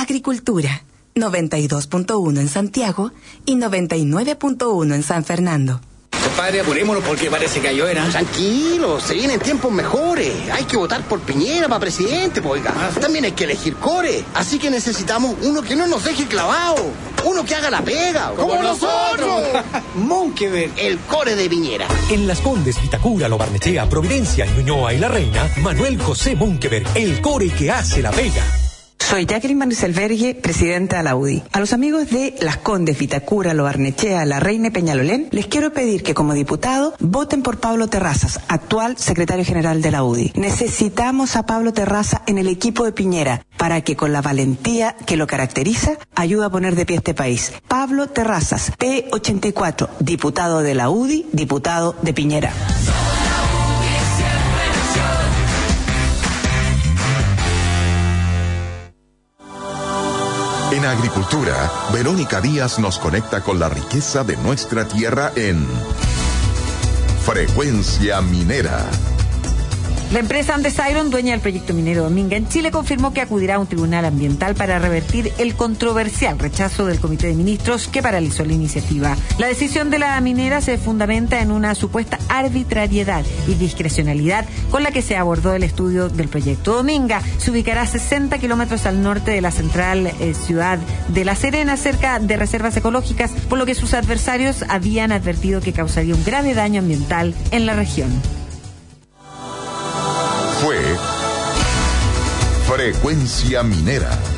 [SPEAKER 27] Agricultura. 92.1 en Santiago y 99.1 en San Fernando.
[SPEAKER 13] Compadre, apurémonos porque parece que lloverá. Tranquilo, se vienen tiempos mejores. Hay que votar por Piñera para presidente, pues, oiga. También hay que elegir core. Así que necesitamos uno que no nos deje clavado. Uno que haga la pega.
[SPEAKER 28] ¡Como nosotros!
[SPEAKER 13] Monkever, el core de Piñera.
[SPEAKER 28] En Las Condes, Vitacura, Lo Barnechea, Providencia, Ñuñoa y La Reina, Manuel José Munkeberg, el core que hace la pega.
[SPEAKER 3] Soy Jacqueline Manuselbergue, presidenta de la UDI. A los amigos de Las Condes, Vitacura, Lo Barnechea, La Reina Peñalolén, les quiero pedir que como diputado voten por Pablo Terrazas, actual secretario general de la UDI. Necesitamos a Pablo Terraza en el equipo de Piñera para que con la valentía que lo caracteriza ayude a poner de pie este país. Pablo Terrazas, P84, diputado de la UDI, diputado de Piñera.
[SPEAKER 1] En agricultura, Verónica Díaz nos conecta con la riqueza de nuestra tierra en Frecuencia Minera.
[SPEAKER 29] La empresa Andes Iron, dueña del proyecto minero Dominga en Chile, confirmó que acudirá a un tribunal ambiental para revertir el controversial rechazo del Comité de Ministros que paralizó la iniciativa. La decisión de la minera se fundamenta en una supuesta arbitrariedad y discrecionalidad con la que se abordó el estudio del proyecto. Dominga se ubicará a 60 kilómetros al norte de la central eh, ciudad de La Serena, cerca de reservas ecológicas, por lo que sus adversarios habían advertido que causaría un grave daño ambiental en la región.
[SPEAKER 1] Fue Frecuencia Minera.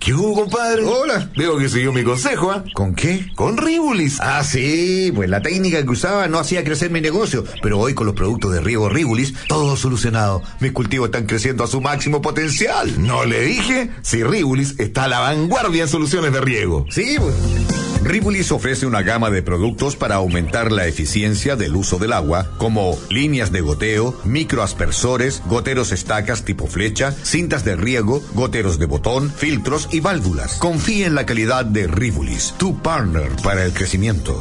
[SPEAKER 10] ¿Qué hubo, compadre? Hola. Veo que siguió mi consejo, ¿ah? ¿Con qué? Con Ribulis. Ah, sí, pues la técnica que usaba no hacía crecer mi negocio, pero hoy con los productos de riego Ribulis, todo solucionado. Mis cultivos están creciendo a su máximo potencial. ¿No le dije? Si Ribulis está a la vanguardia en soluciones de riego. Sí, pues. Ribulis ofrece una gama de productos para aumentar la eficiencia del uso del agua, como líneas de goteo, microaspersores, goteros estacas tipo flecha, cintas de riego, goteros de botón, filtros y válvulas. Confíe en la calidad de Ribulis, tu partner para el crecimiento.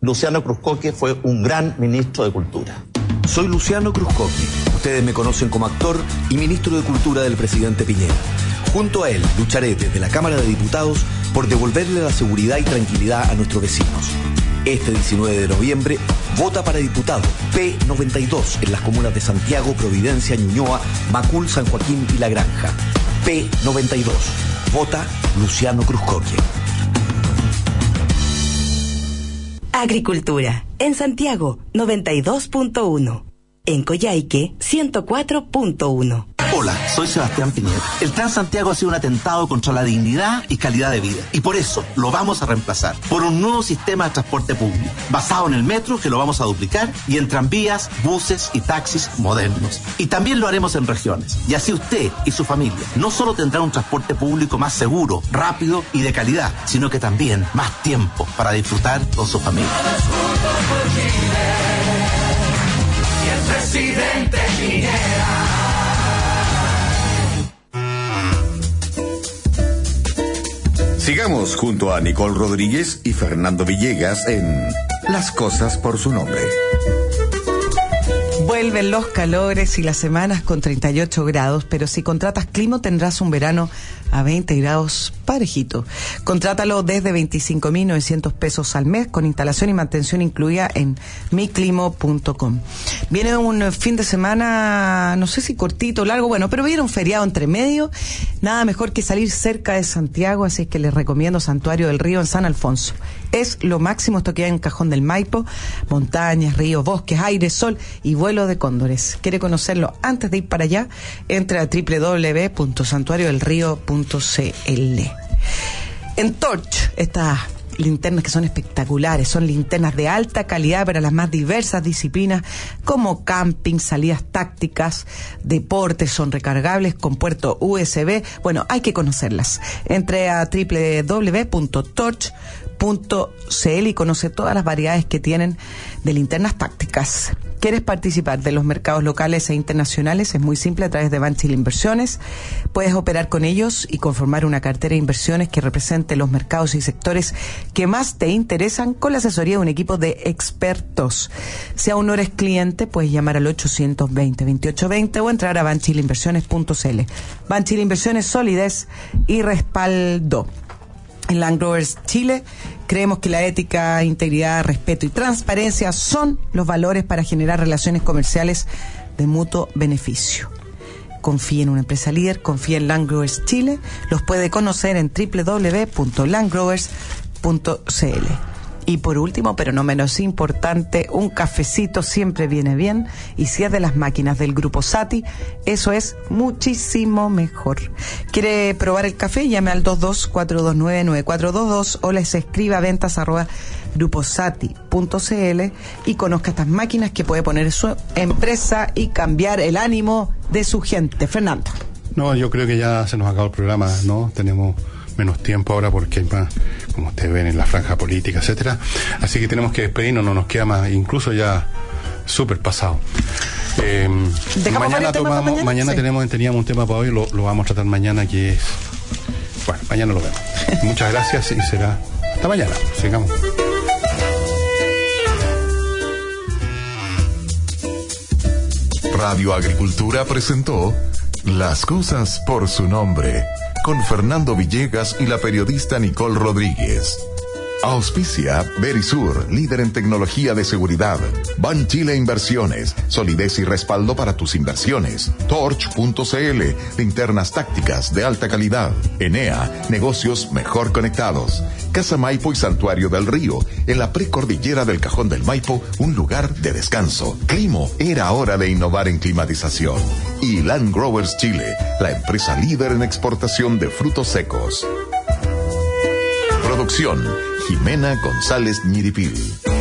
[SPEAKER 7] Luciano Cruzcoque fue un gran ministro de Cultura. Soy Luciano Cruzcoque. Ustedes me conocen como actor y ministro de Cultura del presidente Piñera. Junto a él lucharé desde la Cámara de Diputados por devolverle la seguridad y tranquilidad a nuestros vecinos. Este 19 de noviembre, vota para diputado P92 en las comunas de Santiago, Providencia, Ñuñoa, Macul, San Joaquín y La Granja. P92. Vota Luciano Cruzcoque.
[SPEAKER 27] Agricultura. En Santiago, 92.1. En Coyhaique, 104.1.
[SPEAKER 7] Hola, soy Sebastián Piñera. El Transantiago ha sido un atentado contra la dignidad y calidad de vida. Y por eso lo vamos a reemplazar por un nuevo sistema de transporte público, basado en el metro, que lo vamos a duplicar, y en tranvías, buses y taxis modernos. Y también lo haremos en regiones. Y así usted y su familia no solo tendrán un transporte público más seguro, rápido y de calidad, sino que también más tiempo para disfrutar con su familia.
[SPEAKER 30] Y el presidente Piñera.
[SPEAKER 10] Sigamos junto a Nicole Rodríguez y Fernando Villegas en Las cosas por su nombre.
[SPEAKER 3] Vuelven los calores y las semanas con 38 grados, pero si contratas Climo tendrás un verano a 20 grados parejito. Contrátalo desde 25.900 pesos al mes con instalación y mantención incluida en miclimo.com. Viene un fin de semana, no sé si cortito o largo, bueno, pero viene un feriado entre medio. Nada mejor que salir cerca de Santiago, así que les recomiendo Santuario del Río en San Alfonso. Es lo máximo esto que hay en Cajón del Maipo, montañas, ríos, bosques, aire, sol y vuelo de cóndores. ¿Quiere conocerlo antes de ir para allá? Entre a www.santuariodelrío.cl. En Torch, estas linternas que son espectaculares, son linternas de alta calidad para las más diversas disciplinas como camping, salidas tácticas, deportes, son recargables con puerto USB. Bueno, hay que conocerlas. Entre a www.torch.cl y conoce todas las variedades que tienen de linternas tácticas. ¿Quieres participar de los mercados locales e internacionales? Es muy simple a través de Banchil Inversiones. Puedes operar con ellos y conformar una cartera de inversiones que represente los mercados y sectores que más te interesan con la asesoría de un equipo de expertos. Si aún no eres cliente, puedes llamar al 820-2820 o entrar a banchilinversiones.cl. Banchil Inversiones, solidez y respaldo. En Land Growers Chile creemos que la ética, integridad, respeto y transparencia son los valores para generar relaciones comerciales de mutuo beneficio. Confíe en una empresa líder, confíe en Land Growers Chile. Los puede conocer en www.landgrowers.cl. Y por último, pero no menos importante, un cafecito siempre viene bien. Y si es de las máquinas del grupo Sati, eso es muchísimo mejor. ¿Quiere probar el café? Llame al 22-429-9422 o les escriba ventas arroba gruposati.cl y conozca estas máquinas que puede poner su empresa y cambiar el ánimo de su gente. Fernando.
[SPEAKER 2] No, yo creo que ya se nos acabó el programa, ¿no? Tenemos menos tiempo ahora porque hay más, como ustedes ven, en la franja política, etcétera. Así que tenemos que despedirnos, no nos queda más, incluso ya súper pasado. Eh, mañana tomamos, mañana, tenemos, teníamos un tema para hoy, lo, lo vamos a tratar mañana que es bueno, mañana lo vemos. Muchas gracias y será hasta mañana. Sigamos.
[SPEAKER 1] Radio Agricultura presentó Las cosas por su nombre con Fernando Villegas y la periodista Nicole Rodríguez. Auspicia Verisur, líder en tecnología de seguridad. Ban Chile Inversiones, solidez y respaldo para tus inversiones. Torch.cl, linternas tácticas de alta calidad. Enea, negocios mejor conectados. Casa Maipo y Santuario del Río, en la precordillera del Cajón del Maipo, un lugar de descanso. Climo, era hora de innovar en climatización. Y Land Growers Chile, la empresa líder en exportación de frutos secos. Producción, Jimena González Ñiripil.